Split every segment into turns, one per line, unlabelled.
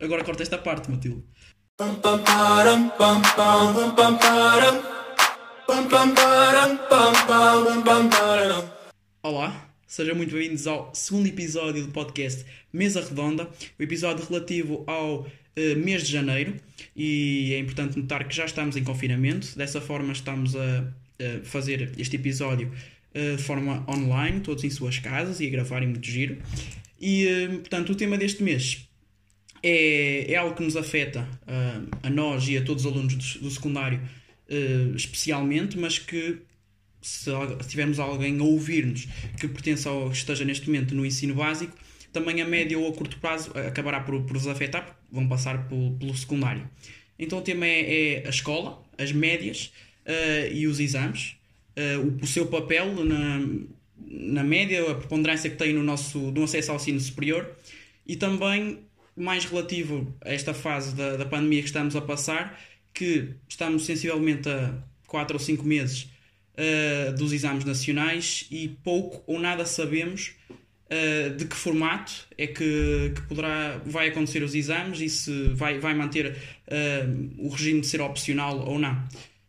Agora corta esta parte, Matilde. Olá, sejam muito bem-vindos ao segundo episódio do podcast Mesa Redonda, o episódio relativo ao uh, mês de janeiro. E é importante notar que já estamos em confinamento, dessa forma, estamos a, a fazer este episódio uh, de forma online, todos em suas casas e a gravarem muito giro. E, uh, portanto, o tema deste mês é, é algo que nos afeta uh, a nós e a todos os alunos do, do secundário uh, especialmente, mas que se, tivermos alguém a ouvir-nos que pertença ou esteja neste momento no ensino básico, também a médio ou a curto prazo acabará por, por os afetar, porque vão passar pelo, pelo secundário. Então o tema é, é a escola, as médias uh, e os exames, o, o, seu papel na, na média, a preponderância que tem no nosso no acesso ao ensino superior e também mais relativo a esta fase da, da pandemia que estamos a passar, que estamos sensivelmente a 4 ou 5 meses uh, dos exames nacionais e pouco ou nada sabemos uh, de que formato é que, que, poderá, vai acontecer os exames e se vai, vai manter uh, o regime de ser opcional ou não.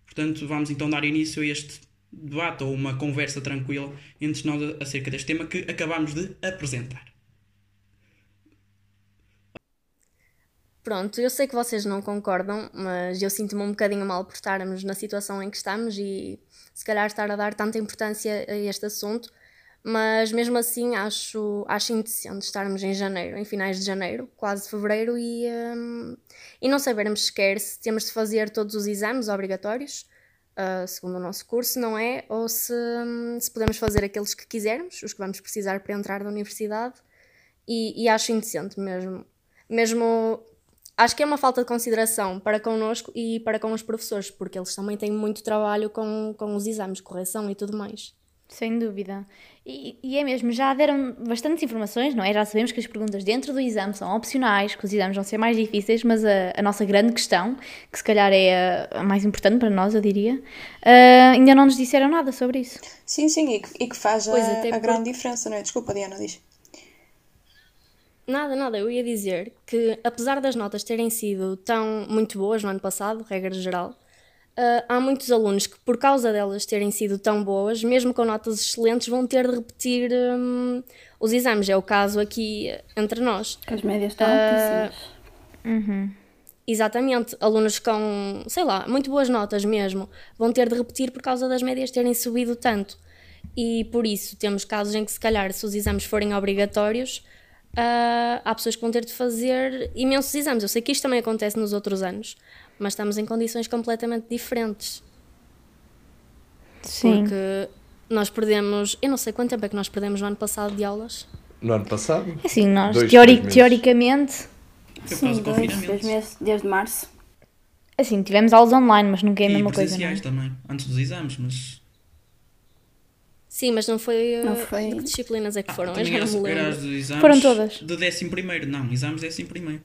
Portanto, vamos então dar início a este debate ou uma conversa tranquila entre nós acerca deste tema que acabamos de apresentar.
Pronto, eu sei que vocês não concordam, mas eu sinto-me um bocadinho mal por estarmos na situação em que estamos e se calhar estar a dar tanta importância a este assunto, mas mesmo assim acho, acho indecente estarmos em janeiro, em finais de janeiro, quase fevereiro, e, um, e não sabermos sequer se temos de fazer todos os exames obrigatórios, uh, segundo o nosso curso, não é? Ou se, um, se podemos fazer aqueles que quisermos, os que vamos precisar para entrar na universidade, e, e acho indecente mesmo. Mesmo acho que é uma falta de consideração para connosco e para com os professores, porque eles também têm muito trabalho com, com os exames, correção e tudo mais.
Sem dúvida. E, e, é mesmo, já deram bastantes informações, não é? Já sabemos que as perguntas dentro do exame são opcionais, que os exames vão ser mais difíceis, mas a, a nossa grande questão, que se calhar é a, a mais importante para nós, eu diria, uh, ainda não nos disseram nada sobre isso.
Sim, sim, e que, e que faz a, a grande diferença, não é? Desculpa, Diana, diz.
Nada, nada, eu ia dizer que apesar das notas terem sido tão muito boas no ano passado, regra geral, uh, há muitos alunos que por causa delas terem sido tão boas, mesmo com notas excelentes, vão ter de repetir um, os exames. É o caso aqui entre nós.
As médias estão uh,
uhum. Exatamente, alunos com, sei lá, muito boas notas mesmo, vão ter de repetir por causa das médias terem subido tanto. E por isso temos casos em que, se calhar, se os exames forem obrigatórios, uh, há pessoas que vão ter de fazer imensos exames. Eu sei que isto também acontece nos outros anos, mas estamos em condições completamente diferentes. Sim. Porque nós perdemos, eu não sei quanto tempo é que nós perdemos no ano passado de aulas.
No ano passado?
É assim, nós dois, teori teoricamente.
Sim, dois, dois meses, desde março.
Assim, tivemos aulas online, mas nunca é a
e
mesma coisa.
E é? também, antes dos exames, mas
Sim, mas não foi. Não foi. Que disciplinas é que foram? Ah,
era, era as exames
foram todas.
Do 11 primeiro, não, exames 11 primeiro.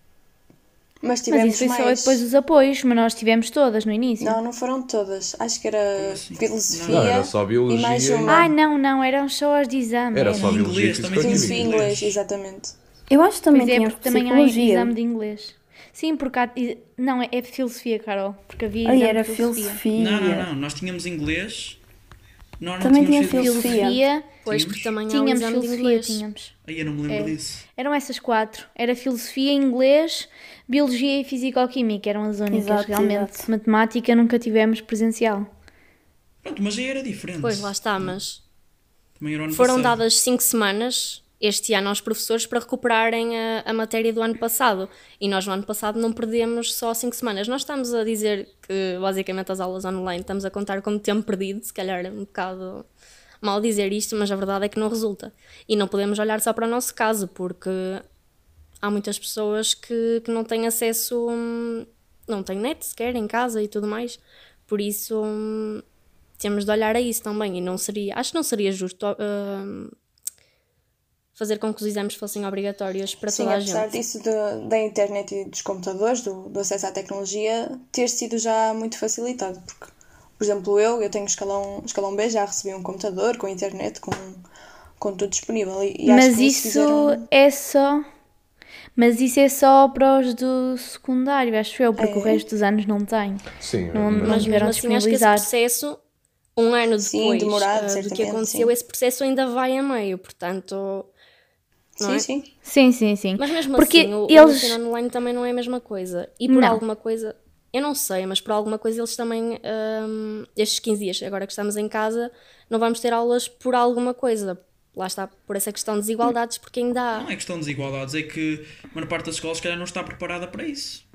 Mas tivemos mas isso
foi mais... só depois dos apoios, mas nós tivemos todas no início.
Não, não foram todas. Acho que era assim? filosofia.
Não, era só biologia.
E mais uma.
Ai, não, não, eram só as de exame.
Era só biologia. Inglês,
também filosofia e inglês, exatamente.
Eu acho que também pois é, tínhamos também há exame de inglês. Sim, porque há... Não, é, é filosofia, Carol. Porque havia
Ai, era filosofia. filosofia.
Não, não, não. Nós tínhamos inglês.
Não, não também tínhamos filosofia. filosofia
Pois, porque também
tínhamos
há um
filosofia,
inglês.
tínhamos.
Aí eu não me lembro é. disso.
Eram essas quatro. Era filosofia, inglês, biologia e fisicoquímica. Eram as únicas, exato, realmente. Exato. Matemática nunca tivemos presencial.
Pronto, mas aí era diferente.
Pois, lá está, mas... Foram passado. dadas cinco semanas este ano aos professores para recuperarem a, a, matéria do ano passado. E nós no ano passado não perdemos só cinco semanas. Nós estamos a dizer que basicamente as aulas online estamos a contar como tempo perdido, se calhar um bocado mal dizer isto, mas a verdade é que não resulta. E não podemos olhar só para o nosso caso, porque há muitas pessoas que, que não têm acesso, hum, não têm net sequer em casa e tudo mais. Por isso hum, temos de olhar a isso também. E não seria, acho que não seria justo. Uh, fazer com que os exames fossem obrigatórios para
Sim,
toda a gente.
Sim, apesar disso de, da internet e dos computadores, do, do acesso à tecnologia, ter sido já muito facilitado, porque por exemplo, eu, eu tenho escalão, escalão B, já recebi um computador com internet, com, com tudo disponível. E,
e Mas isso fizeram... é só. Mas isso é só para os do secundário, acho eu, porque
É.
o resto dos anos não tem.
Sim,
Não-
mas-
não
Mas mesmo assim, acho que esse
disponibilizar.
processo, um ano
Sim,
depois
demorado,
ah, do que aconteceu,
sim.
esse processo ainda vai a meio, portanto. Não
Sim,
é?
sim.
Sim, sim, sim.
Mas mesmo
Porque
assim, o,
eles-
o ensino online também não é a mesma coisa. E por
Não.
alguma coisa, eu não sei, mas por alguma coisa eles também, hum, estes 15 dias, agora que estamos em casa, não vamos ter aulas por alguma coisa. Lá está, por essa questão de desigualdades, porque ainda há.
Não é questão de desigualdades, é que a maior parte das escolas, se calhar, não está preparada para isso.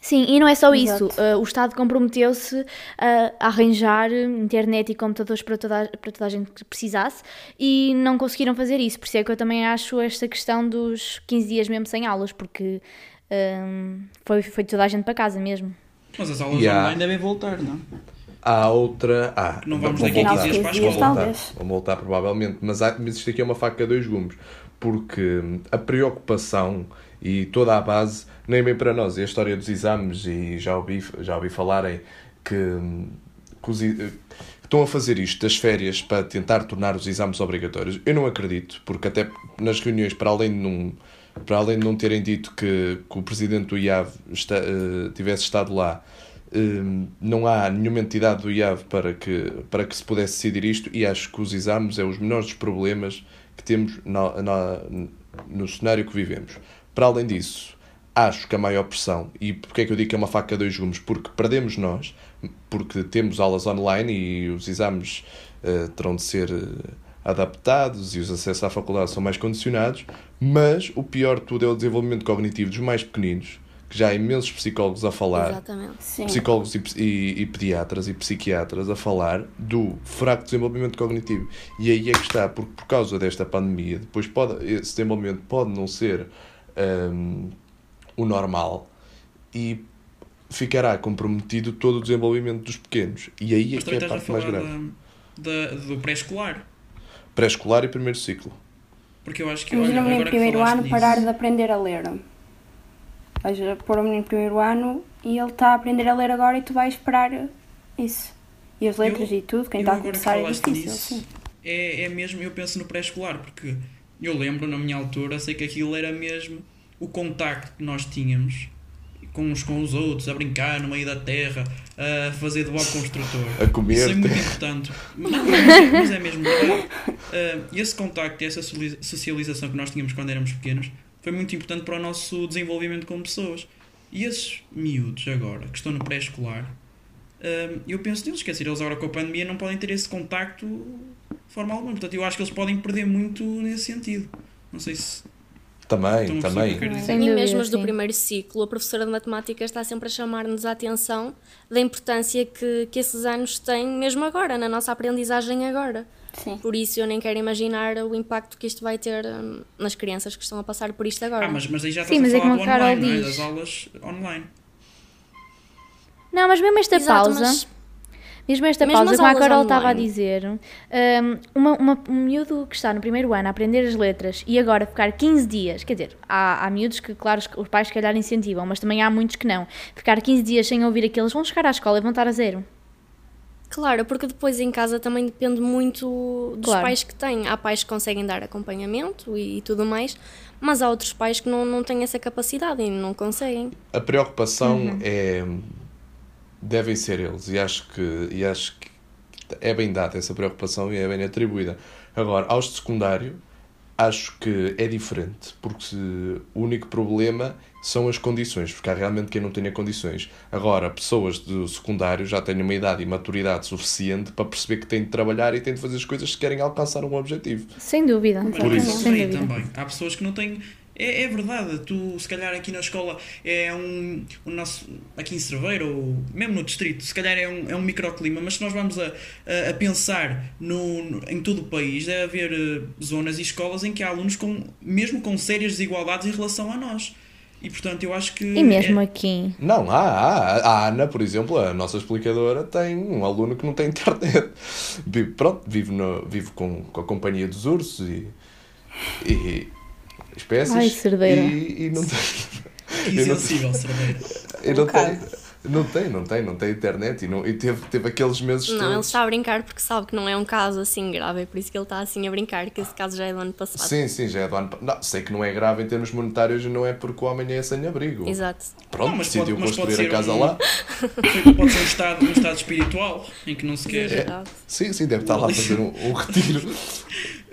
Sim, e não é só
Exato.
isso. Uh, o Estado comprometeu-se a arranjar internet e computadores para toda, a, para toda a gente que precisasse e não conseguiram fazer isso. Por isso é que eu também acho esta questão dos 15 dias mesmo sem aulas, porque um, foi, foi toda a gente para casa mesmo.
Mas as aulas
há-
online devem voltar, não?
Há outra. Ah,
Não vamos
vão
daqui a
voltar.
15 dias para a
Vão
escola.
voltar,
talvez.
Vão voltar provavelmente. Mas, há, mas isto aqui é uma faca a dois gumes. Porque a preocupação e toda a base nem bem para nós. E a história dos exames, e já ouvi, já ouvi falarem que, que os i- que estão a fazer isto das férias para tentar tornar os exames obrigatórios. Eu não acredito, porque até nas reuniões, para além de não, para além de não terem dito que, que o presidente do IAV está, eh, tivesse estado lá, eh, não há nenhuma entidade do IAV para que, para que se pudesse decidir isto e acho que os exames é os menores dos problemas que temos no cenário que vivemos. Para além disso, acho que a maior pressão, e porque é que eu digo que é uma faca a dois gumes? Porque perdemos nós, porque temos aulas online e os exames eh, terão de ser eh, adaptados e os acessos à faculdade são mais condicionados, mas o pior de tudo é o desenvolvimento cognitivo dos mais pequeninos, que já há imensos psicólogos a falar psicólogos e, e- e pediatras e psiquiatras a falar do fraco desenvolvimento cognitivo. E aí é que está, porque por causa desta pandemia, depois pode, esse desenvolvimento pode não ser hum, o normal e ficará comprometido todo o desenvolvimento dos pequenos. E aí é
Mas
que é a
estás a
parte mais grave.
da, da- do pré-escolar.
Pré-escolar e primeiro ciclo.
Porque eu acho que, olha,
Imagina o menino
agora
no
que
primeiro ano
nisso,
parar de aprender a ler. Vais pôr o menino no primeiro ano e ele está a aprender a ler agora e tu vais esperar isso. E as letras
Eu-
e tudo, quem está a começar é difícil.
nisso,
Sim.
É, é mesmo, eu penso no pré-escolar, porque eu lembro na minha altura, sei que aquilo era mesmo o contacto que nós tínhamos com uns com os outros, a brincar no meio da terra, a fazer de bloco construtor.
A comer.
Isso é muito importante. Mas, é, mas é mesmo verdade. Ah, esse contacto e essa socialização que nós tínhamos quando éramos pequenos foi muito importante para o nosso desenvolvimento como pessoas. E esses miúdos agora, que estão no pré-escolar, ah, eu penso neles, quer dizer, eles agora com a pandemia não podem ter esse contacto forma alguma. Portanto, eu acho que eles podem perder muito nesse sentido. Não sei se
Também, também.
e mesmo as do
sim.
primeiro ciclo, a professora de matemática está sempre a chamar-nos a atenção da importância que, que esses anos têm, mesmo agora, na nossa aprendizagem agora.
Sim.
Por isso eu nem quero imaginar o impacto que isto vai ter hum, nas crianças que estão a passar por isto agora.
Ah, mas, mas aí já
Sim,
estás
mas
a
é
falar
como
do online, não é? das aulas online.
Não, mas mesmo esta
Exato,
pausa.
mas-
Mesmo esta
Mesmo
pausa, como a
aulas
Carol estava a dizer, um, uma, uma- um miúdo que está no primeiro ano a aprender as letras e agora ficar 15 dias, quer dizer, há, há miúdos que, claro, os pais se calhar incentivam, mas também há muitos que não. Ficar 15 dias sem ouvir aqueles, vão chegar à escola e vão estar a zero.
Claro, porque depois em casa também depende muito dos
Claro.
pais que têm. Há pais que conseguem dar acompanhamento e, e tudo mais, mas há outros pais que não, não têm essa capacidade e não conseguem.
A preocupação
Uhum.
é. Devem ser eles e acho que e acho que é bem dada essa preocupação e é bem atribuída. Agora, aos de secundário, acho que é diferente, porque se- o único problema são as condições, porque há realmente quem não tenha condições. Agora, pessoas do secundário já têm uma idade e maturidade suficiente para perceber que têm de trabalhar e têm de fazer as coisas se querem alcançar um objetivo.
Sem dúvida.
Por isso.
Sem
sei
dúvida.
também. Há pessoas que não têm. É, é verdade, tu se calhar aqui na escola é um. O nosso, aqui em Cerveiro, ou mesmo no distrito, se calhar é um, é um microclima, mas se nós vamos a, a, a pensar no, no- em todo o país, deve haver eh, zonas e escolas em que há alunos com, mesmo com sérias desigualdades em relação a nós. E portanto eu acho que.
E mesmo
é-
aqui.
Não, há, há. A Ana, por exemplo, a nossa explicadora, tem um aluno que não tem internet. Vive, pronto, vive, no, vive com, com a companhia dos ursos e, e espécies.
Ai, cerdeira.
E, e não tem.
que insensível, Cerveira.
eu não
Um
tenho- Não tem, não tem, não tem internet e, não, e teve, teve aqueles meses
Não, ele
todos.
está a brincar porque sabe que não é um caso assim grave, é por isso que ele está assim a brincar, que esse caso já é do ano passado.
Sim, sim, já é do ano. pa- Não, sei que não é grave em termos monetários e não é porque o homem é sem abrigo.
Exato.
Pronto,
Não, mas
decidiu
pode- mas pode
construir a
ser
casa
um-
lá.
Pode ser um estado, um estado espiritual em que não se quer.
Exato.
Sim, sim, deve estar lá a fazer um, um retiro.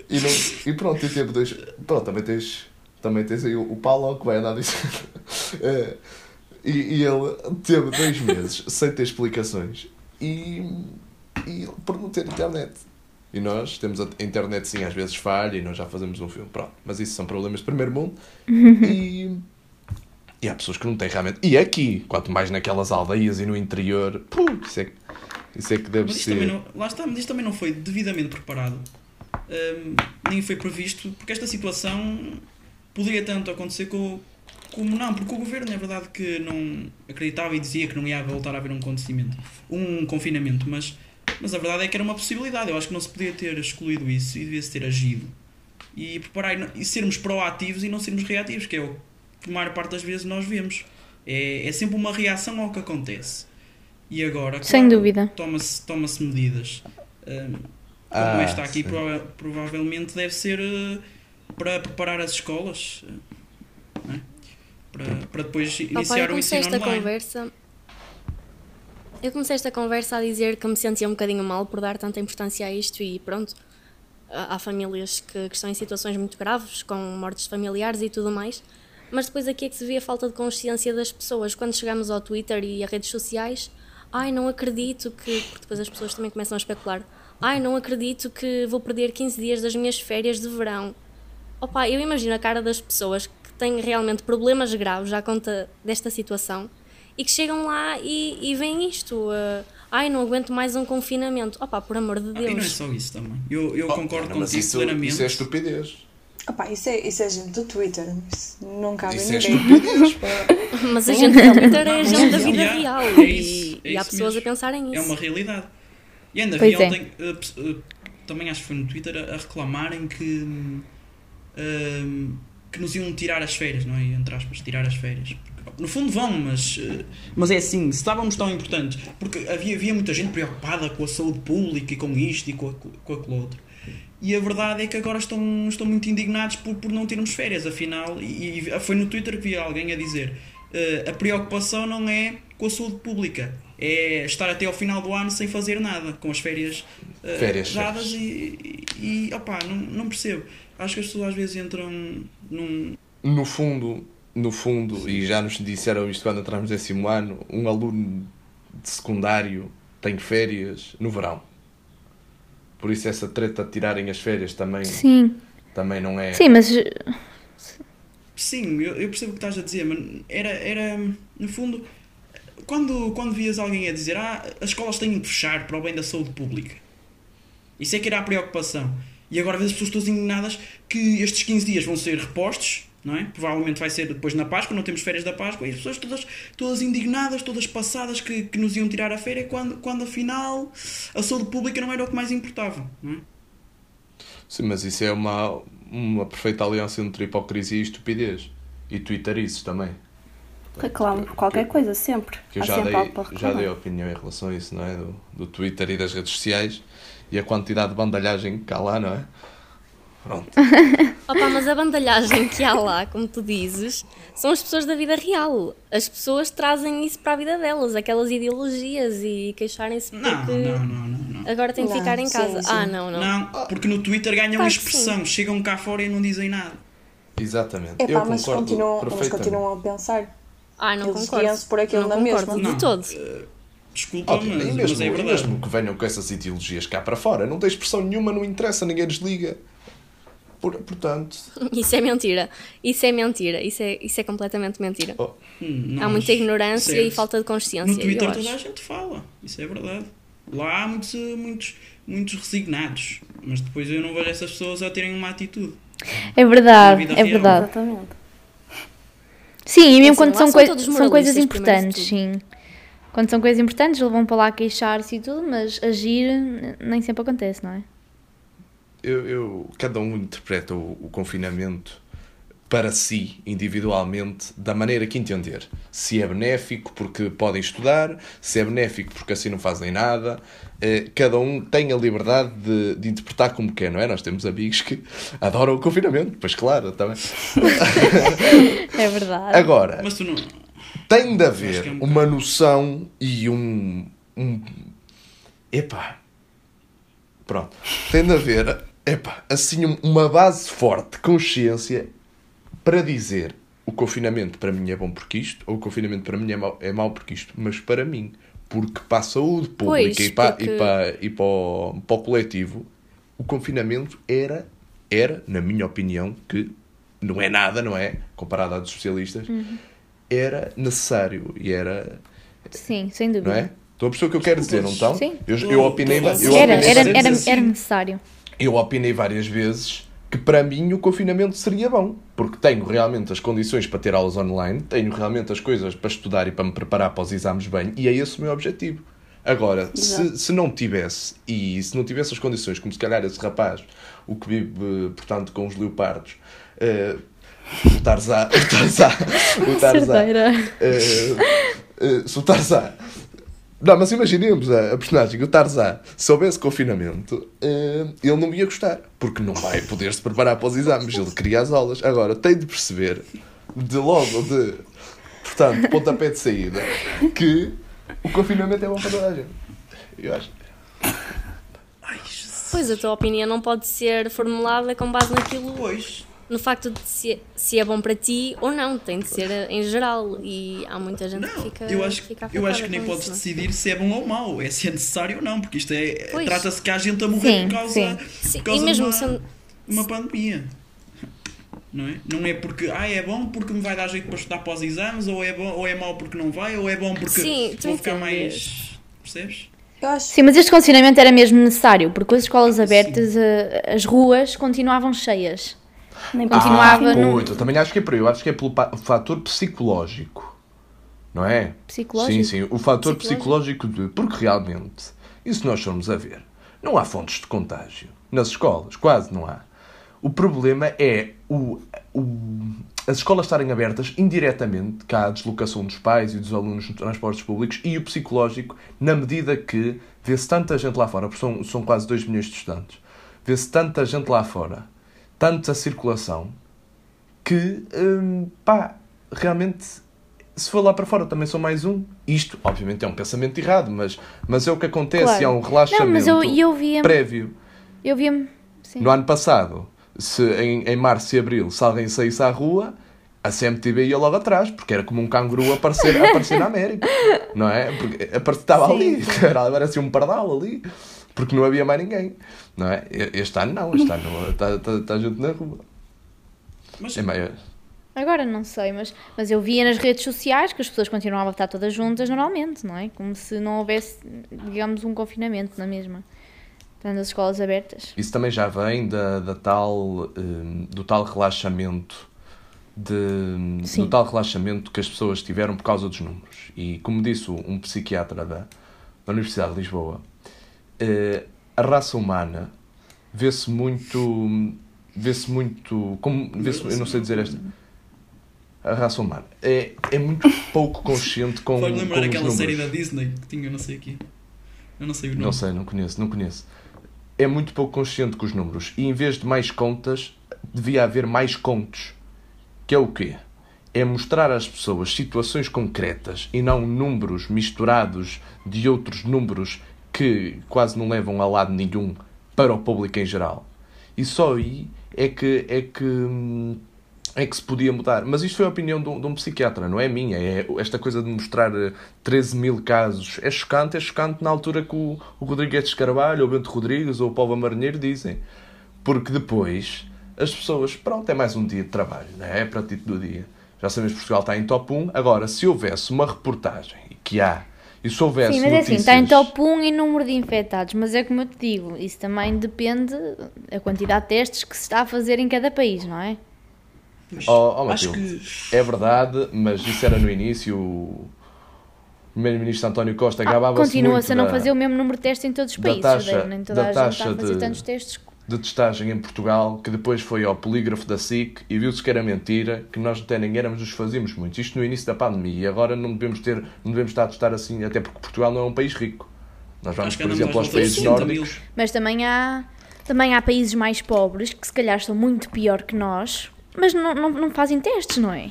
E, não, e pronto, e teve dois. Pronto, também tens, também tens aí o, o Paulo que vai andar disso. É, e, e ele teve dois meses sem ter explicações e, e por não ter internet. E nós temos a internet, sim, às vezes falha e nós já fazemos um filme. Pronto, mas isso são problemas de primeiro mundo. E, e há pessoas que não têm realmente. E aqui, quanto mais naquelas aldeias e no interior, pum, isso é, que- isso é que deve
Mas isto
ser.
também não, lá está, mas isto também não foi devidamente preparado. Hum, nem foi previsto, porque esta situação poderia tanto acontecer co- como não, porque o governo é verdade que não acreditava e dizia que não ia voltar a haver um acontecimento, um confinamento, mas, mas a verdade é que era uma possibilidade. Eu acho que não se podia ter excluído isso e devia-se ter agido. E preparar e não- e sermos proativos e não sermos reativos, que é o que a maior parte das vezes nós vemos. É, é sempre uma reação ao que acontece. E agora,
Sem
claro,
dúvida.
toma-se toma medidas. Hum, como
Ah,
esta aqui, prova- provavelmente deve ser eh, para preparar as escolas. é? para, para depois iniciar o ensino
esta
online.
conversa. Eu comecei esta conversa a dizer que me sentia um bocadinho mal por dar tanta importância a isto e pronto. Há há famílias que, que estão em situações muito graves, com mortes familiares e tudo mais. Mas depois aqui é que se vê a falta de consciência das pessoas. Quando chegamos ao Twitter e a redes sociais, ai, não acredito que. Porque depois as pessoas também começam a especular. Ai, não acredito que vou perder 15 dias das minhas férias de verão. Opa, eu imagino a cara das pessoas que têm realmente problemas graves à conta desta situação e que chegam lá e, e veem isto. uh, ai, não aguento mais um confinamento. Opa, por amor de
Ah, e não é
Deus.
só isso também. Eu, eu concordo
Não, mas
contigo
isso,
plenamente.
isso é estupidez.
Opa, isso é, isso é gente do Twitter. Isso não cabe
Isso é
ninguém.
estupidez. pá.
Mas a gente do Twitter é gente da vida real
é
e,
isso, é
e há pessoas
mesmo.
a pensarem
É
isso.
uma realidade. E ainda vi
é.
ontem, pes- eh, também acho que foi no Twitter, a, a reclamarem que, hum, que nos iam tirar as férias, não é? Entre aspas, tirar as férias. Porque, no fundo vão, mas, eh, mas é assim, se estávamos tão importantes, porque havia, havia muita gente preocupada com a saúde pública e com isto e com, a, com aquilo outro. E a verdade é que agora estão, estão muito indignados por, por não termos férias, afinal, e, e foi no Twitter que vi alguém a dizer eh, a preocupação não é com a saúde pública, é estar até ao final do ano sem fazer nada, com as férias, eh,
Férias,
dadas
férias.
e, e, e opá, não, não percebo. Acho que as pessoas às vezes entram num.
No fundo, no fundo, e já nos disseram isto quando entramos no décimo ano, um aluno de secundário tem férias no verão. Por isso essa treta de tirarem as férias também,
Sim.
também não é...
Sim, mas
Sim, eu, eu percebo o que estás a dizer, mas era, era no fundo, quando, quando vias alguém a dizer ah, as escolas têm que fechar para o bem da saúde pública, isso é que era a preocupação. E agora vês as pessoas todas indignadas que estes 15 dias vão ser repostos, não é? Provavelmente vai ser depois na Páscoa, não temos férias da Páscoa, e as pessoas todas, todas indignadas, todas passadas que, que nos iam tirar a férias, quando, quando afinal a saúde pública não era o que mais importava, não é?
Sim, mas isso é uma, uma perfeita aliança entre hipocrisia e estupidez. E twitterices também.
Reclamo por qualquer coisa, sempre.
Que eu
Há
já
sempre
dei, já dei opinião em relação a isso, não é? Do, do Twitter e das redes sociais e a quantidade de bandalhagem que há lá, não é? Pronto.
Opa, mas a bandalhagem que há lá, como tu dizes, são as pessoas da vida real. As pessoas trazem isso para a vida delas, aquelas ideologias e queixarem-se porque
não, não, não, não.
agora têm de
Não,
ficar em casa.
sim.
Ah, não, não.
Não, porque no Twitter ganham
Claro que
expressão, chegam cá fora e não dizem nada.
Exatamente.
Epá,
eu
mas
concordo
continuam, mas continuam a pensar.
Ah, não
Eles
concordo.
por aquilo
não
na
concordo
mesma.
de
Não.
todo.
Desculpa,
Óbvio,
mas,
e,
mas
mesmo,
é verdade.
mesmo que venham com essas ideologias cá para fora, não tem expressão nenhuma, não interessa, ninguém desliga. Por, portanto,
Isso é mentira. Isso é mentira. Isso é, isso é completamente mentira.
oh,
Hum,
Há muita ignorância
certo.
e falta de consciência.
No Twitter toda a gente fala, isso é verdade. Lá há muitos, muitos, muitos resignados, mas depois eu não vejo essas pessoas a terem uma atitude.
é verdade, é
real.
verdade.
Exatamente.
Sim, e mesmo
Assim,
quando são,
são
coi- são coisas importantes, sim. Quando são coisas importantes, eles vão para lá queixar-se e tudo, mas agir nem sempre acontece, não é?
eu, eu- cada um interpreta o, o confinamento para si, individualmente, da maneira que entender. Se é benéfico porque podem estudar, se é benéfico porque assim não fazem nada. Eh, cada um tem a liberdade de, de interpretar como quer, não é? Nós temos amigos que adoram o confinamento, pois claro, também.
É verdade.
Agora,
Mas tu não.
Tem de haver
é um
uma noção e um, um. Epá. Pronto. Tem de haver, epá, assim, um- uma base forte de consciência para dizer o confinamento para mim é bom porque isto, ou o confinamento para mim é mau, é mau porque isto, mas para mim, porque para a saúde pública
Pois,
e, para,
porque-
e, para, e para, o, para o coletivo, o confinamento era, era, na minha opinião, que não é nada, não é? Comparado a dos especialistas,
Uhum.
Era necessário e era,
Sim, sem dúvida.
não é? Estão a perceber o que eu quero dizer, não estão?
Sim.
Eu, eu opinei, eu
Era,
opinei
era,
várias
era,
vezes
era
assim.
necessário.
eu opinei várias vezes que para mim o confinamento seria bom, porque tenho realmente as condições para ter aulas online, tenho realmente as coisas para estudar e para me preparar para os exames bem, e é esse o meu objetivo. Agora, se, se não tivesse, e se não tivesse as condições, como se calhar esse rapaz, o que vive, eh, portanto, com os leopardos, eh, o Tarzan, o Tarzan, o Tarzan,
Cerdeira.
eh, eh, se o Tarzan. Não, mas imaginemos a, a personagem, o Tarzan, se houvesse confinamento, eh, ele não ia gostar, porque não vai poder se preparar para os exames, ele queria as aulas. Agora, tem de perceber, de logo, de, portanto, pontapé de saída, que o confinamento é bom para toda a gente. Eu acho.
Ai, Jesus.
Pois a tua opinião não pode ser formulada com base naquilo,
Pois.
No facto de se, se é bom para ti ou não, tem de ser em geral. E há muita gente que
Não,
fica.
eu acho,
fica
eu acho que nem podes
é?
decidir se é bom ou mau, é se é necessário ou não, porque isto é. Trata-se que há gente a morrer
Sim,
por causa,
sim.
Sim,
por causa
e mesmo
de uma,
sendo-
uma pandemia. Não é? Não é porque ah, é bom porque me vai dar jeito para estudar para os exames, ou é, bom, ou é mau porque não vai, ou é bom porque
Sim,
vou ficar mais. Percebes?
Acho
Sim, mas este confinamento era mesmo necessário, porque com as escolas abertas, eh, as ruas continuavam cheias.
Nem
Continuava
ah, muito. Eu também acho que é por aí. Eu acho que é pelo fator psicológico. Não é?
Psicológico?
Sim, sim. O fator
Psicológico.
psicológico de. Porque realmente, e se nós formos a ver, não há fontes de contágio nas escolas. Quase não há. O problema é o, o- as escolas estarem abertas indiretamente, cá a deslocação dos pais e dos alunos nos transportes públicos, e o psicológico, na medida que vê-se tanta gente lá fora, porque são, são quase 2 milhões de estudantes, vê-se tanta gente lá fora, tanta circulação, que, hum, pá, realmente, se for lá para fora também sou mais um. Isto, obviamente, é um pensamento errado, mas, mas é o que acontece,
Claro.
há um relaxamento
Não, eu, eu
prévio.
Eu via-me. Sim.
No ano passado, se, em, em março e abril, se alguém saísse à rua, a CMTV ia logo atrás, porque era como um canguru aparecer, aparecer na América, não é? Porque estava
Sim,
ali,
sim.
era, parecia um pardal ali, porque não havia mais ninguém, não é? Este ano não, este ano está, está, está gente na rua.
Mas
É meio...
Agora não sei, mas, mas eu via nas redes sociais que as pessoas continuavam a estar todas juntas normalmente, não é? Como se não houvesse, digamos, um confinamento na mesma. Estando as escolas abertas.
Isso também já vem da, da tal, hum, do tal relaxamento de,
Sim.
do tal relaxamento que as pessoas tiveram por causa dos números. E como disse um psiquiatra da, da Universidade de Lisboa, a raça humana vê-se muito, vê-se muito, como, vê-se, eu não sei dizer esta, a raça humana é, é muito pouco consciente com, com
lembrar
os
aquela
números.
série da Disney que tinha, não sei aqui. Eu não sei o nome.
Não sei, não conheço, não conheço. É muito pouco consciente com os números. E em vez de mais contas, devia haver mais contos. Que é o quê? É mostrar às pessoas situações concretas e não números misturados de outros números que quase não levam a lado nenhum para o público em geral. E só aí é que, é que, é que se podia mudar. Mas isto foi a opinião de um, de um psiquiatra, não é minha. É esta coisa de mostrar eh, 13 mil casos. É chocante, é chocante na altura que o, o Rodrigues Carvalho, ou o Bento Rodrigues, ou o Paulo Marinheiro dizem. Porque depois as pessoas, pronto, é mais um dia de trabalho, não é? É para ti do dia. Já sabemos que Portugal está em top 1. Agora, se houvesse uma reportagem, e que há, e se houvesse
Sim, mas é assim, está em
notícias-
top 1 em número de infectados, mas é como eu te digo, isso também depende da quantidade de testes que se está a fazer em cada país, não é?
Oh, oh,
acho
Matilde,
que
É verdade, mas isso era no início. O primeiro-ministro António Costa
Ah,
gabava-se
Continua-se a não
da-
fazer o mesmo número de testes em todos os
da
países,
taxa-
nem toda
da
a gente está
taxa
a fazer
de-
tantos testes
de testagem em Portugal que depois foi ao polígrafo da SIC e viu-se que era mentira, que nós até nem éramos os fazíamos muito. Isto no início da pandemia e agora não devemos, ter, não devemos estar a testar assim, até porque Portugal não é um país rico. Nós vamos, por exemplo, aos países
60 mil.
nórdicos.
Mas também há, também há países mais pobres que se calhar são muito pior que nós, mas não, não, não fazem testes, não é?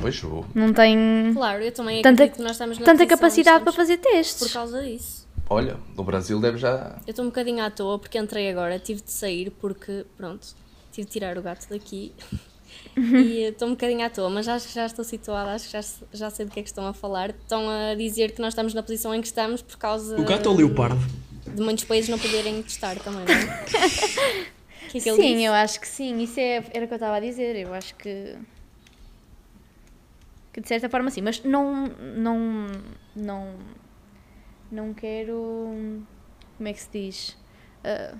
Pois, o-
Não têm
Claro, eu também
Tanta-
acredito que nós estamos na
tanta capacidade para fazer
Por
testes.
causa disso.
Olha, o Brasil deve já.
Eu estou um bocadinho à toa porque entrei agora, tive de sair porque, pronto, tive de tirar o gato daqui e estou um bocadinho à toa, mas acho que já estou situada, acho que já, já sei do que é que estão a falar. Estão a dizer que nós estamos na posição em que estamos por causa
O gato ou o leopardo?
de muitos países não poderem testar também, não é? Que é que
Sim,
disse?
eu acho que sim. Isso é, era o que eu estava a dizer. Eu acho que. Que de certa forma sim, mas não. Não. Não. Não quero. Como é que se diz? Ah,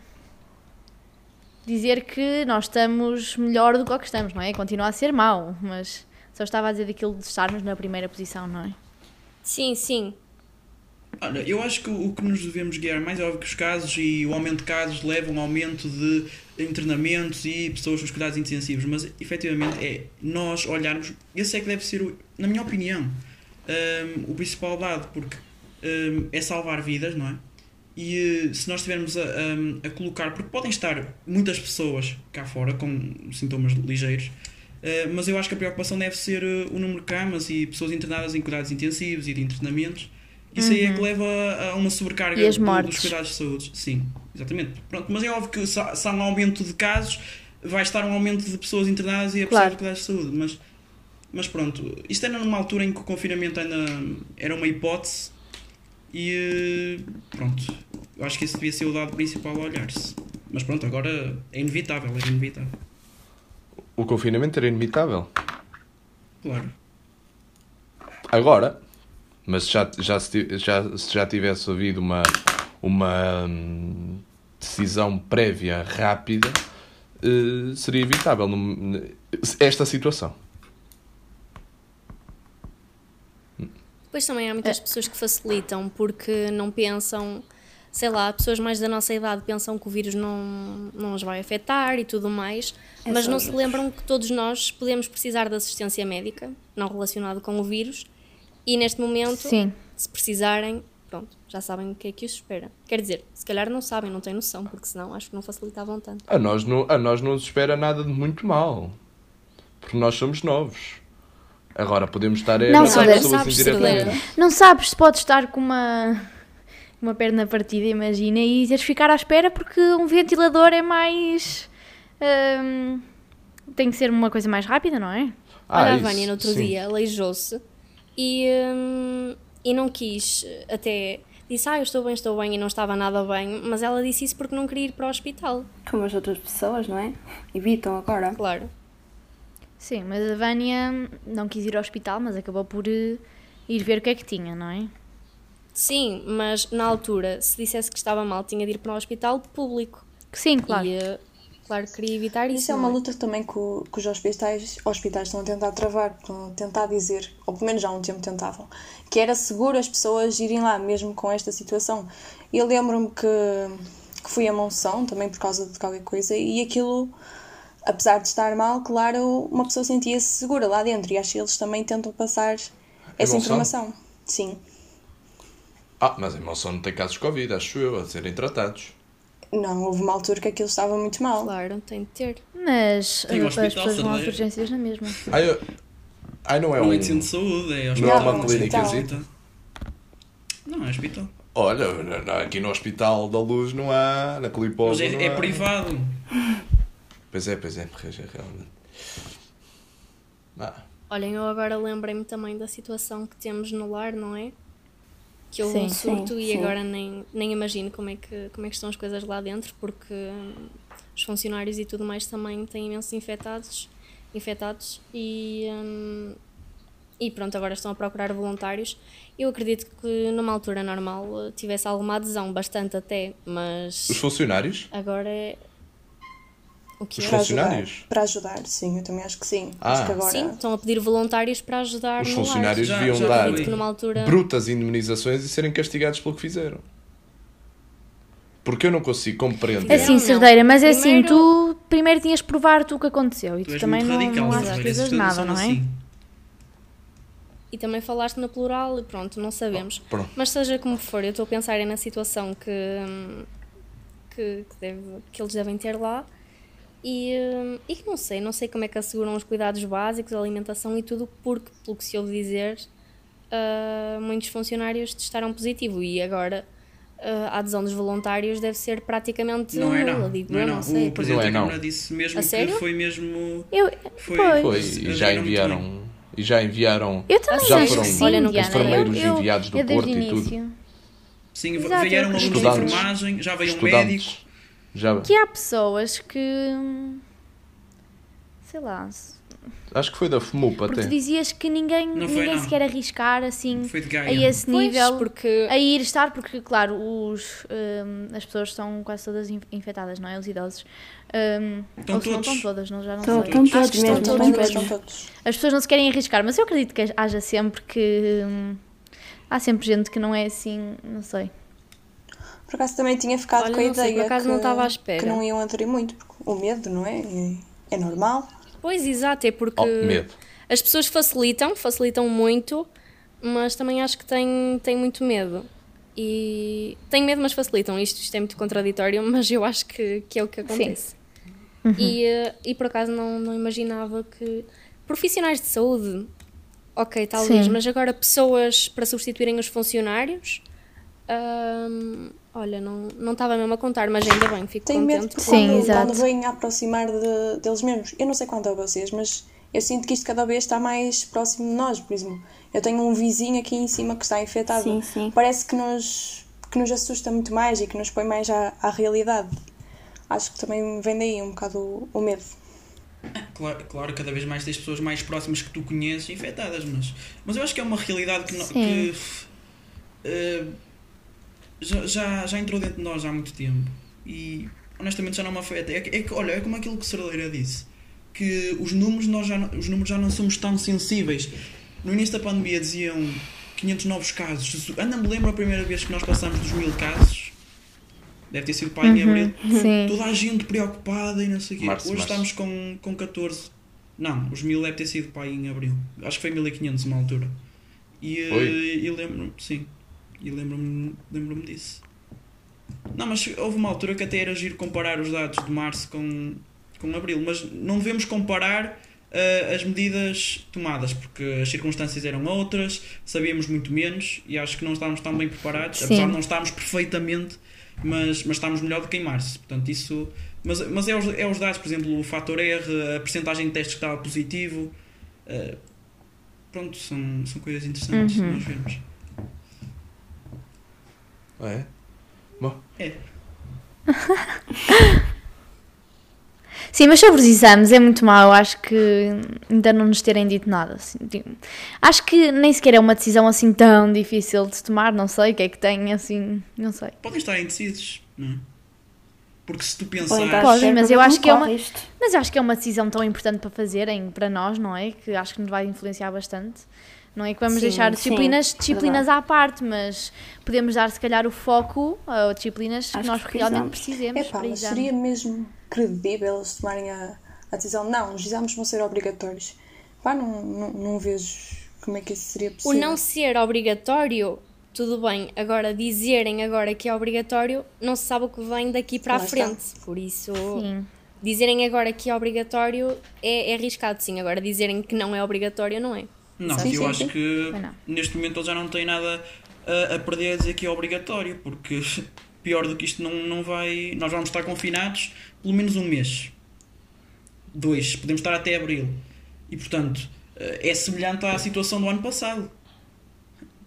dizer que nós estamos melhor do que o que estamos, não é? Continua a ser mau, mas só estava a dizer daquilo de estarmos na primeira posição, não é?
Sim, sim.
Olha, eu acho que o que nos devemos guiar mais é óbvio que os casos e o aumento de casos levam a um aumento de internamentos e pessoas nos cuidados intensivos, mas efetivamente é nós olharmos, esse é que deve ser, o- na minha opinião, hum, o principal dado, porque hum, é salvar vidas, não é? E eh, se nós estivermos a, a- a colocar, porque podem estar muitas pessoas cá fora com sintomas ligeiros, eh, mas eu acho que a preocupação deve ser eh, o número de camas e pessoas internadas em cuidados intensivos e de internamentos. Isso aí é que leva a uma sobrecarga dos cuidados de saúde. Sim, exatamente. Pronto, mas é óbvio que se há, se há um aumento de casos, vai estar um aumento de pessoas internadas e a
Claro.
de cuidados de saúde. Mas, mas pronto, isto era numa altura em que o confinamento ainda era uma hipótese e pronto, eu acho que esse devia ser o dado principal a olhar-se. Mas pronto, agora é inevitável, é inevitável.
O confinamento era inevitável.
Claro.
Agora, mas já, já, se, já, se já tivesse havido uma, uma hum, decisão prévia rápida, eh, seria evitável num- esta situação.
Depois também há muitas pessoas que facilitam porque não pensam, sei lá, pessoas mais da nossa idade pensam que o vírus não, não as vai afetar e tudo mais,
É
mas não
os
se lembram que todos nós podemos precisar de assistência médica, não relacionado com o vírus, e neste momento,
Sim.
se precisarem, pronto, já sabem o que é que os espera. Quer dizer, se calhar não sabem, não têm noção, porque senão acho que não facilitavam tanto.
A nós não, a nós não nos espera nada de muito mal. Porque nós somos novos. Agora podemos estar a
Não,
sabes. Saber.
Não sabes se podes estar com uma, uma perna partida, imagina, e teres ficar à espera porque um ventilador é mais. hum, tem que ser uma coisa mais rápida, não é?
Ah,
Olha, a Vânia no outro
sim.
dia aleijou-se e, hum, e não quis, até disse, ah, eu estou bem, estou bem, e não estava nada bem, mas ela disse isso porque não queria ir para o hospital,
Como as outras pessoas, não é? Evitam agora.
claro.
Sim, mas a Vânia não quis ir ao hospital, mas acabou por eh, ir ver o que é que tinha, não é?
Sim, mas na altura, se dissesse que estava mal, tinha de ir para um hospital público.
Sim, claro.
E, eh, claro, queria evitar isso.
Isso é uma luta também que, que os hospitais, hospitais estão a tentar travar, estão a tentar dizer, ou pelo menos já há um tempo tentavam, que era seguro as pessoas irem lá, mesmo com esta situação. E eu lembro-me que, que fui a Monção, também por causa de qualquer coisa, e aquilo, apesar de estar mal, claro, uma pessoa sentia-se segura lá dentro, e acho que eles também tentam passar essa informação. Sim.
Ah, mas em Monção não tem casos de Covid, acho eu, a serem tratados.
Não, houve uma altura que aquilo estava muito mal.
Claro, tem de ter.
Mas
Tem um
as
hospital,
pessoas vão às urgências na mesma.
Ai, eu- ai não é
É um
um.
centro de saúde, é
Não é
hospital.
uma
um
clínica
hospital.
Não, é hospital.
Olha, aqui no Hospital da Luz não há, na Cliposa
Mas é,
não
é
há.
privado.
Pois é, pois é, pois é, realmente. Ah,
Olhem, eu agora lembrei-me também da situação que temos no lar, não é? Que houve
Sim.
um surto
Sim,
e
sim.
agora nem, nem imagino como é, que, como é que estão as coisas lá dentro, porque hum, os funcionários e tudo mais também têm imensos infectados, infectados e, hum, e pronto, agora estão a procurar voluntários. Eu acredito que numa altura normal eh, tivesse alguma adesão, bastante até, mas
os funcionários?
agora é. O que
Os
é?
Funcionários?
ajudar, para ajudar, sim, eu também acho que sim.
Ah.
Acho que agora.
Sim, estão a pedir voluntários para ajudar
Os funcionários
Já-
deviam
já
dar.
Que altura.
brutas indemnizações e serem castigados pelo que fizeram. Porque eu não consigo compreender.
É assim. Cerdeira, mas é assim,
Primeiro-
tu primeiro tinhas de provar tu o que aconteceu e
Tu
tu, também não,
radical,
não achas coisas nada, não é?
assim.
E também falaste no plural e pronto, não sabemos.
Pronto.
Mas seja como for, eu estou a pensar é na situação que, hum, que, que, deve- que eles devem ter lá e, e que não sei, não sei como é que asseguram os cuidados básicos, a alimentação e tudo, porque, pelo que se ouve dizer, ah, muitos funcionários testaram positivo e agora ah, a adesão dos voluntários deve ser praticamente
Não é
nula,
não.
digo
Não é não.
não sei.
O Presidente
Não é
da
não.
Câmara disse mesmo
A
que
sério?
foi mesmo.
Eu,
Foi,
pois.
Foi,
Eles
e já enviaram. E já enviaram.
Eu também
já foram
que sim,
Olha,
Diana.
enfermeiros
eu, eu,
enviados do Porto e tudo.
Sim,
Exato,
vieram alunos de enfermagem, já veio um médico.
Já,
Que há pessoas que... Sei lá...
acho que foi da FMUP
Porque
até.
tu dizias que ninguém,
Não
ninguém se quer arriscar assim
Foi de
a esse
Pois,
nível
porque
a ir estar, porque claro, os, hum, as pessoas estão quase todas in- infectadas, não é? Os idosos. Hum,
Estão
ou se não
todos.
estão todas, não, já não
Estão,
sei.
estão todos
que estão
mesmo,
todos mesmo.
todos.
Estão todos.
As pessoas não se querem arriscar, mas eu acredito que haja sempre que. hum, há sempre gente que não é assim, não sei.
Por acaso também tinha ficado
Olha,
com a
não sei, por
ideia
acaso
que,
não estava à espera.
que não iam aderir muito, porque o medo, não é? É, é normal.
Pois, exato, é porque
Oh, medo.
as pessoas facilitam, facilitam muito, mas também acho que têm, têm muito medo. E têm medo, mas facilitam. Isto, isto é muito contraditório, mas eu acho que, que é o que acontece. E, eh, e por acaso não, não imaginava que profissionais de saúde, ok, talvez,
Sim.
mas agora pessoas para substituírem os funcionários, hum, olha, não, não estava mesmo a contar, mas ainda bem, fico
Tenho medo
contente.
Sim,
quando,
exato.
quando vêm a aproximar de- deles mesmos. Eu não sei quanto a vocês, mas eu sinto que isto cada vez está mais próximo de nós. Por exemplo, eu tenho um vizinho aqui em cima que está infectado.
Sim, sim.
Parece que nos, que nos assusta muito mais e que nos põe mais à, à realidade. Acho que também vem daí um bocado o, o medo.
Claro, claro, cada vez mais tens pessoas mais próximas que tu conheces infectadas, mas, mas eu acho que é uma realidade que,
Sim.
que eh, já, já, já entrou dentro de nós há muito tempo e honestamente já não me afeta. É, que- é que, olha, é como aquilo que Cerdeira disse, que os números, nós já, não- os números já não somos tão sensíveis. No início da pandemia diziam 500 novos casos. Jesus, Ainda me lembro a primeira vez que nós passamos dos mil casos. Deve ter sido para em abril.
Sim.
Toda a gente preocupada e não sei o quê.
Março,
Hoje
março.
estamos com, com 14. Não, os 1000 deve ter sido aí em abril. Acho que foi 1500 uma altura. E, e lembro-me, sim. E lembro-me lembro disso. Não, mas houve uma altura que até era giro comparar os dados de março com, com abril. Mas não devemos comparar eh, as medidas tomadas, porque as circunstâncias eram outras, sabíamos muito menos e acho que não estávamos tão bem preparados,
Sim.
apesar de não estarmos perfeitamente, mas, mas estamos melhor do que em março. Portanto, isso. Mas, mas é, os, é os dados, por exemplo, o fator R, a percentagem de testes que estava positivo. eh, pronto, são, são coisas interessantes de nós vermos.
É? Bom,
É.
Sim, mas sobre os exames é muito mau, acho que ainda não nos terem dito nada. assim, tipo, acho que nem sequer é uma decisão assim tão difícil de tomar, não sei o que é que tem, assim, não sei.
Podem estar indecisos, não é? Porque se tu pensares.
Podem, mas eu acho que é uma-. Mas eu acho que é uma decisão tão importante para fazerem para nós, não é? Que acho que nos vai influenciar bastante. Não é que vamos
Sim,
deixar
sim,
disciplinas, disciplinas à parte, mas podemos dar se calhar o foco a disciplinas que
Acho
nós
que
realmente
precisamos.
Epá,
para
mas seria mesmo credível eles tomarem a, a decisão? Não, os exames vão ser obrigatórios. Pá, não, não, não vejo como é que isso seria
O
possível.
não ser obrigatório, tudo bem. Agora, dizerem agora que é obrigatório, não se sabe o que vem daqui para
Lá
a
está.
frente. Por isso,
Sim.
dizerem agora que é obrigatório é, é arriscado, sim. Agora, dizerem que não é obrigatório, não é.
Não,
Sim,
eu
sim,
acho
sim.
que neste momento eles já não têm nada a, a perder a dizer que é obrigatório, porque pior do que isto não, não vai. Nós vamos estar confinados pelo menos um mês. Dois, podemos estar até abril. E portanto, eh, é semelhante à situação do ano passado.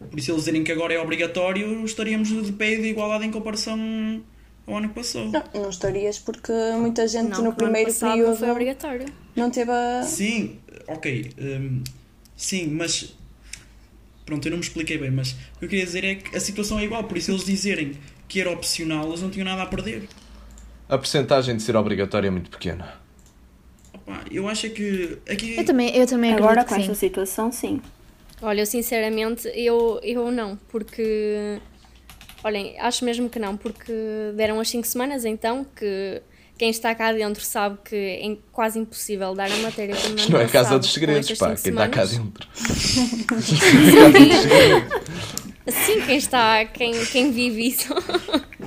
Por isso, eles dizerem que agora é obrigatório, estaríamos de pé e de igualdade em comparação ao ano que passou.
Não, não estarias porque muita gente
Não,
no primeiro
passado não
período
foi obrigatório.
não teve a.
Sim, ok. hum, sim, mas. Pronto, eu não me expliquei bem, mas o que eu queria dizer é que a situação é igual, por isso eles dizerem que era opcional, eles não tinham nada a perder.
a percentagem de ser obrigatória é muito pequena.
Opa, eu acho é que aqui.
Eu também, eu também acredito
Agora
que
com
sim.
esta situação, sim.
Olha, eu sinceramente, eu, eu não, porque Olhem, acho mesmo que não, porque deram as 5 semanas então que quem está cá dentro sabe que é quase impossível dar a matéria como
Isto não é casa dos segredos, pá. Quem está cá
semanas.
dentro.
Sim, quem está, quem, quem vive isso,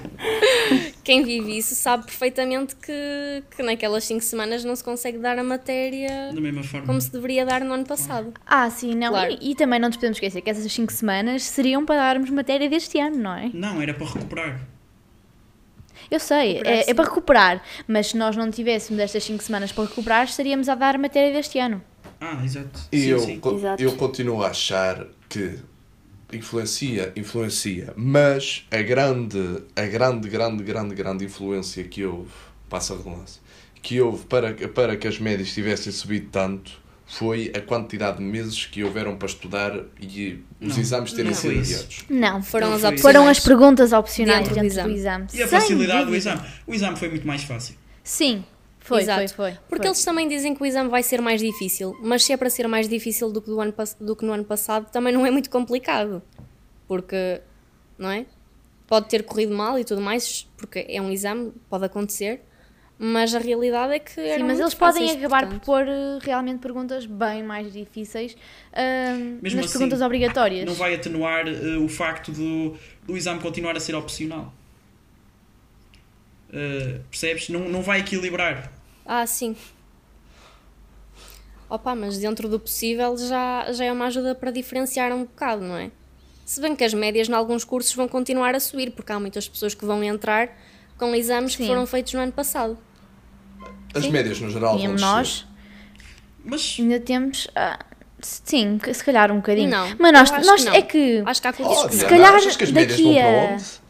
quem vive isso sabe perfeitamente que, que naquelas 5 semanas não se consegue dar a matéria
Da mesma forma.
como se deveria dar no ano passado.
Ah, sim, não.
Claro.
E, e também não nos podemos esquecer que essas 5 semanas seriam para darmos matéria deste ano, não é?
Não, era para recuperar.
Eu sei, é, é para recuperar, mas se nós não tivéssemos estas 5 semanas para recuperar, estaríamos a dar a matéria deste ano.
Ah, exato.
E
sim,
eu,
sim.
co-
Exato.
eu continuo a achar que influencia, influencia, mas a grande, a grande, grande, grande, grande influência que houve, passa a redundância, que houve para, que- para que as médias tivessem subido tanto foi a quantidade de meses que houveram para estudar e os
Não,
exames terem
não
sido adiados.
Não,
Foram
Não
as
foram as perguntas opcionais
Dentro
dentro,
do
do
exame.
exame.
E a
Sem
facilidade do exame. O exame foi muito mais fácil.
Sim, foi,
Exato.
foi, foi.
Porque
foi.
eles também dizem que o exame vai ser mais difícil, mas se é para ser mais difícil do que, do ano, do que no ano passado, também não é muito complicado. Porque, não é? Pode ter corrido mal e tudo mais, porque é um exame, pode acontecer, mas a realidade é que.
Sim, mas eles podem
fáceis,
acabar
portanto.
por pôr eh, realmente perguntas bem mais difíceis
Mesmo
nas
assim,
perguntas obrigatórias.
Não vai atenuar eh, o facto do, do exame continuar a ser opcional. Eh, percebes? Não, não vai equilibrar.
Ah, sim. Opa, mas dentro do possível já, já é uma ajuda para diferenciar um bocado, não é? Se bem que as médias em alguns cursos vão continuar a subir, porque há muitas pessoas que vão entrar com exames que
Sim.
foram feitos no ano passado.
As
Sim.
médias no geral vão
Tínhamos
descer.
nós,
Mas
ainda temos. ah, sim, se calhar um bocadinho.
Não,
mas nós, nós
que não.
é que
Acho que há cursos
Oh,
que
Se
não.
Calhar
achas que as médias vão
daqui
para
a-
onde?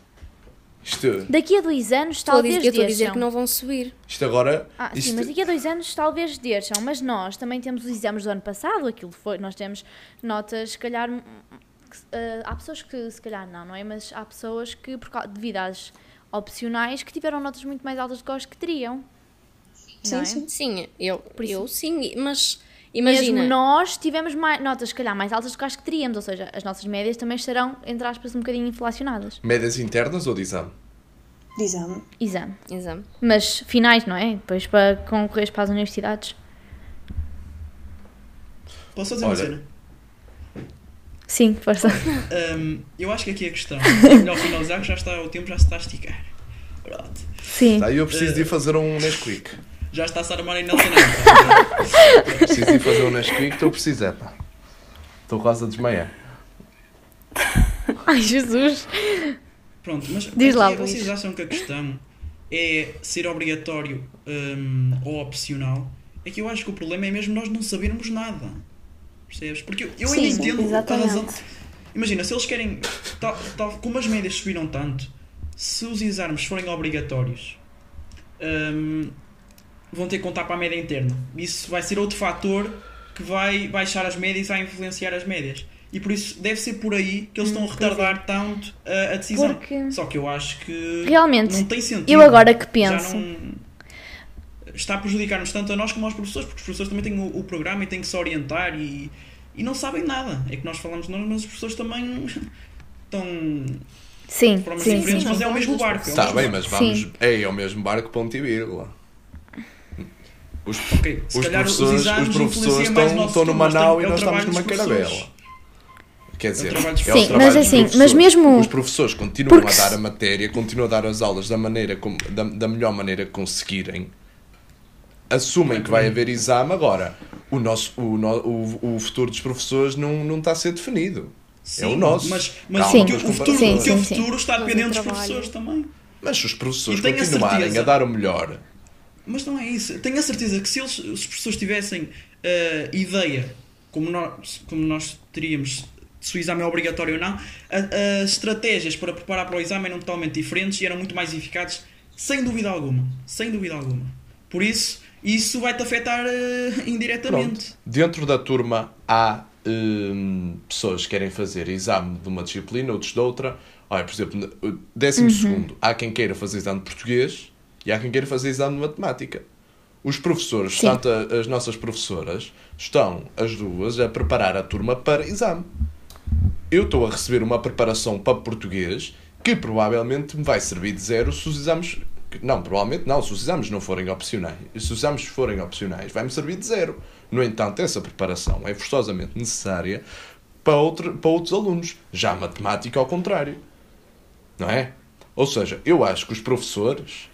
Isto,
daqui a dois anos
Estou
talvez
dizer, eu estou a dizer que não vão subir.
isto agora.
Ah,
isto,
sim, mas daqui a dois anos talvez desçam, mas nós também temos os exames do ano passado, aquilo foi, nós temos notas, se calhar, ah, há pessoas que se calhar não, não é? Mas há pessoas que, por, devido às opcionais, que tiveram notas muito mais altas do que as que teriam.
Sim,
é?
sim.
Sim, eu, eu sim, mas
Mesmo
imagina.
nós tivemos mais, notas, se calhar, mais altas do que as que teríamos, ou seja, as nossas médias também estarão, entre aspas, um bocadinho inflacionadas.
Médias internas ou de exame?
De exame.
Exame.
Exame.
Mas finais, não é? Depois para concorrer para as universidades.
posso dizer
Olha.
uma cena?
Sim, força.
Hum, eu acho que aqui a questão é melhor finalizar que já está, o tempo já se está a esticar. Pronto.
Sim.
Tá, eu preciso de ir fazer um Nesquik.
Já está a se armar em Nelson Neto.
Preciso ir fazer um Nesquik, estou a precisar, pá. Estou quase a desmaiar.
Ai, Jesus.
Pronto, mas
Diz lá,
aqui
Luís.
vocês acham que a questão é ser obrigatório hum, ou opcional? É que eu acho que o problema é mesmo nós não sabermos nada. Percebes? Porque eu, ainda entendo a razão. Imagina, se eles querem. Tal, tal, como as médias subiram tanto, se os exames forem obrigatórios, hum, vão ter que contar para a média interna. Isso vai ser outro fator que vai baixar as médias e vai influenciar as médias. E por isso deve ser por aí que eles estão a retardar tanto a, a decisão.
Porque-
Só que eu acho que
Realmente,
não tem sentido.
eu agora que
Já
penso.
não- Está a prejudicar-nos tanto a nós como aos professores, porque os professores também têm o, o programa e têm que se orientar e, e não sabem nada. É que nós falamos de nós, mas os professores também estão
Sim, sim,
diferentes,
sim.
mas é o mesmo barco. É
Está
mesmo
bem, mas vamos.
Sim.
É, é o mesmo barco, ponto e vírgula. Os,
Ok, se
os
os
professores,
exames
os professores estão, estão numa nau
é
e
o
nós estamos numa carabela. Quer dizer,
trabalho dos
é o
Sim,
trabalho
mas
dos
assim, mas mesmo-
Os professores continuam
Porque
a dar a matéria, continuam a dar as aulas da, maneira como, da, da melhor maneira que conseguirem. Assumem que vai haver exame agora. O, nosso, o, o, o futuro dos professores não, não está a ser definido. é o nosso.
Mas, mas
Calma,
o, teu-
mas
o futuro,
Sim,
o teu
sim, sim.
futuro está dependente dos professores também.
Mas se os professores
a
continuarem
certeza-
a dar o melhor,
Mas não é isso. Tenho a certeza que se, eles, se os professores tivessem eh, ideia, como nós, como nós teríamos, se o exame é obrigatório ou não, as estratégias para preparar para o exame eram totalmente diferentes e eram muito mais eficazes, sem dúvida alguma. Sem dúvida alguma. Por isso, isso vai-te afetar eh, indiretamente.
Pronto. Dentro da turma há hum, pessoas que querem fazer exame de uma disciplina, outros de outra. Olha, por exemplo, no décimo segundo, há quem queira fazer exame de português e há quem queira fazer exame de matemática. Os professores, tanto as nossas professoras, estão as duas a preparar a turma para exame. Eu estou a receber uma preparação para português que provavelmente me vai servir de zero se os exames. Não, provavelmente não, se os exames não forem opcionais. Se os exames forem opcionais, vai-me servir de zero. No entanto, essa preparação é forçosamente necessária para, outro, para outros alunos. Já a matemática, ao contrário. Não é? Ou seja, eu acho que os professores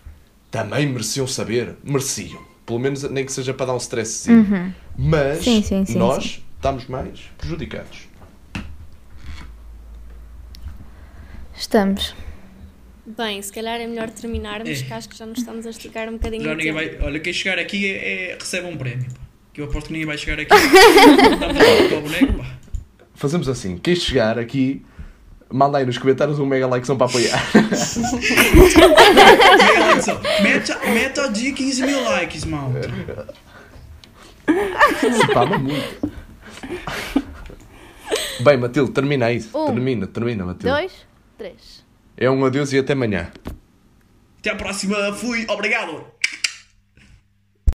também mereciam saber. Mereciam. Pelo menos nem que seja para dar um stresszinho. Mas
Sim, sim, sim,
nós
sim.
estamos mais prejudicados.
Estamos.
Bem, se calhar é melhor terminarmos,
É.
que acho que já nos estamos a esticar um bocadinho.
Já ninguém vai. Olha, quem chegar aqui é, é- recebe um prémio. Que eu aposto que ninguém vai chegar aqui. Boneco.
Fazemos assim: quem chegar aqui, manda aí nos comentários um mega like só para apoiar.
Meta, meta de 15 mil likes, malta.
Se pama muito. Bem, Matilde, termina aí.
Um,
termina, termina, Matilde.
Dois, três.
É um adeus e até amanhã.
Até à próxima. Fui. Obrigado.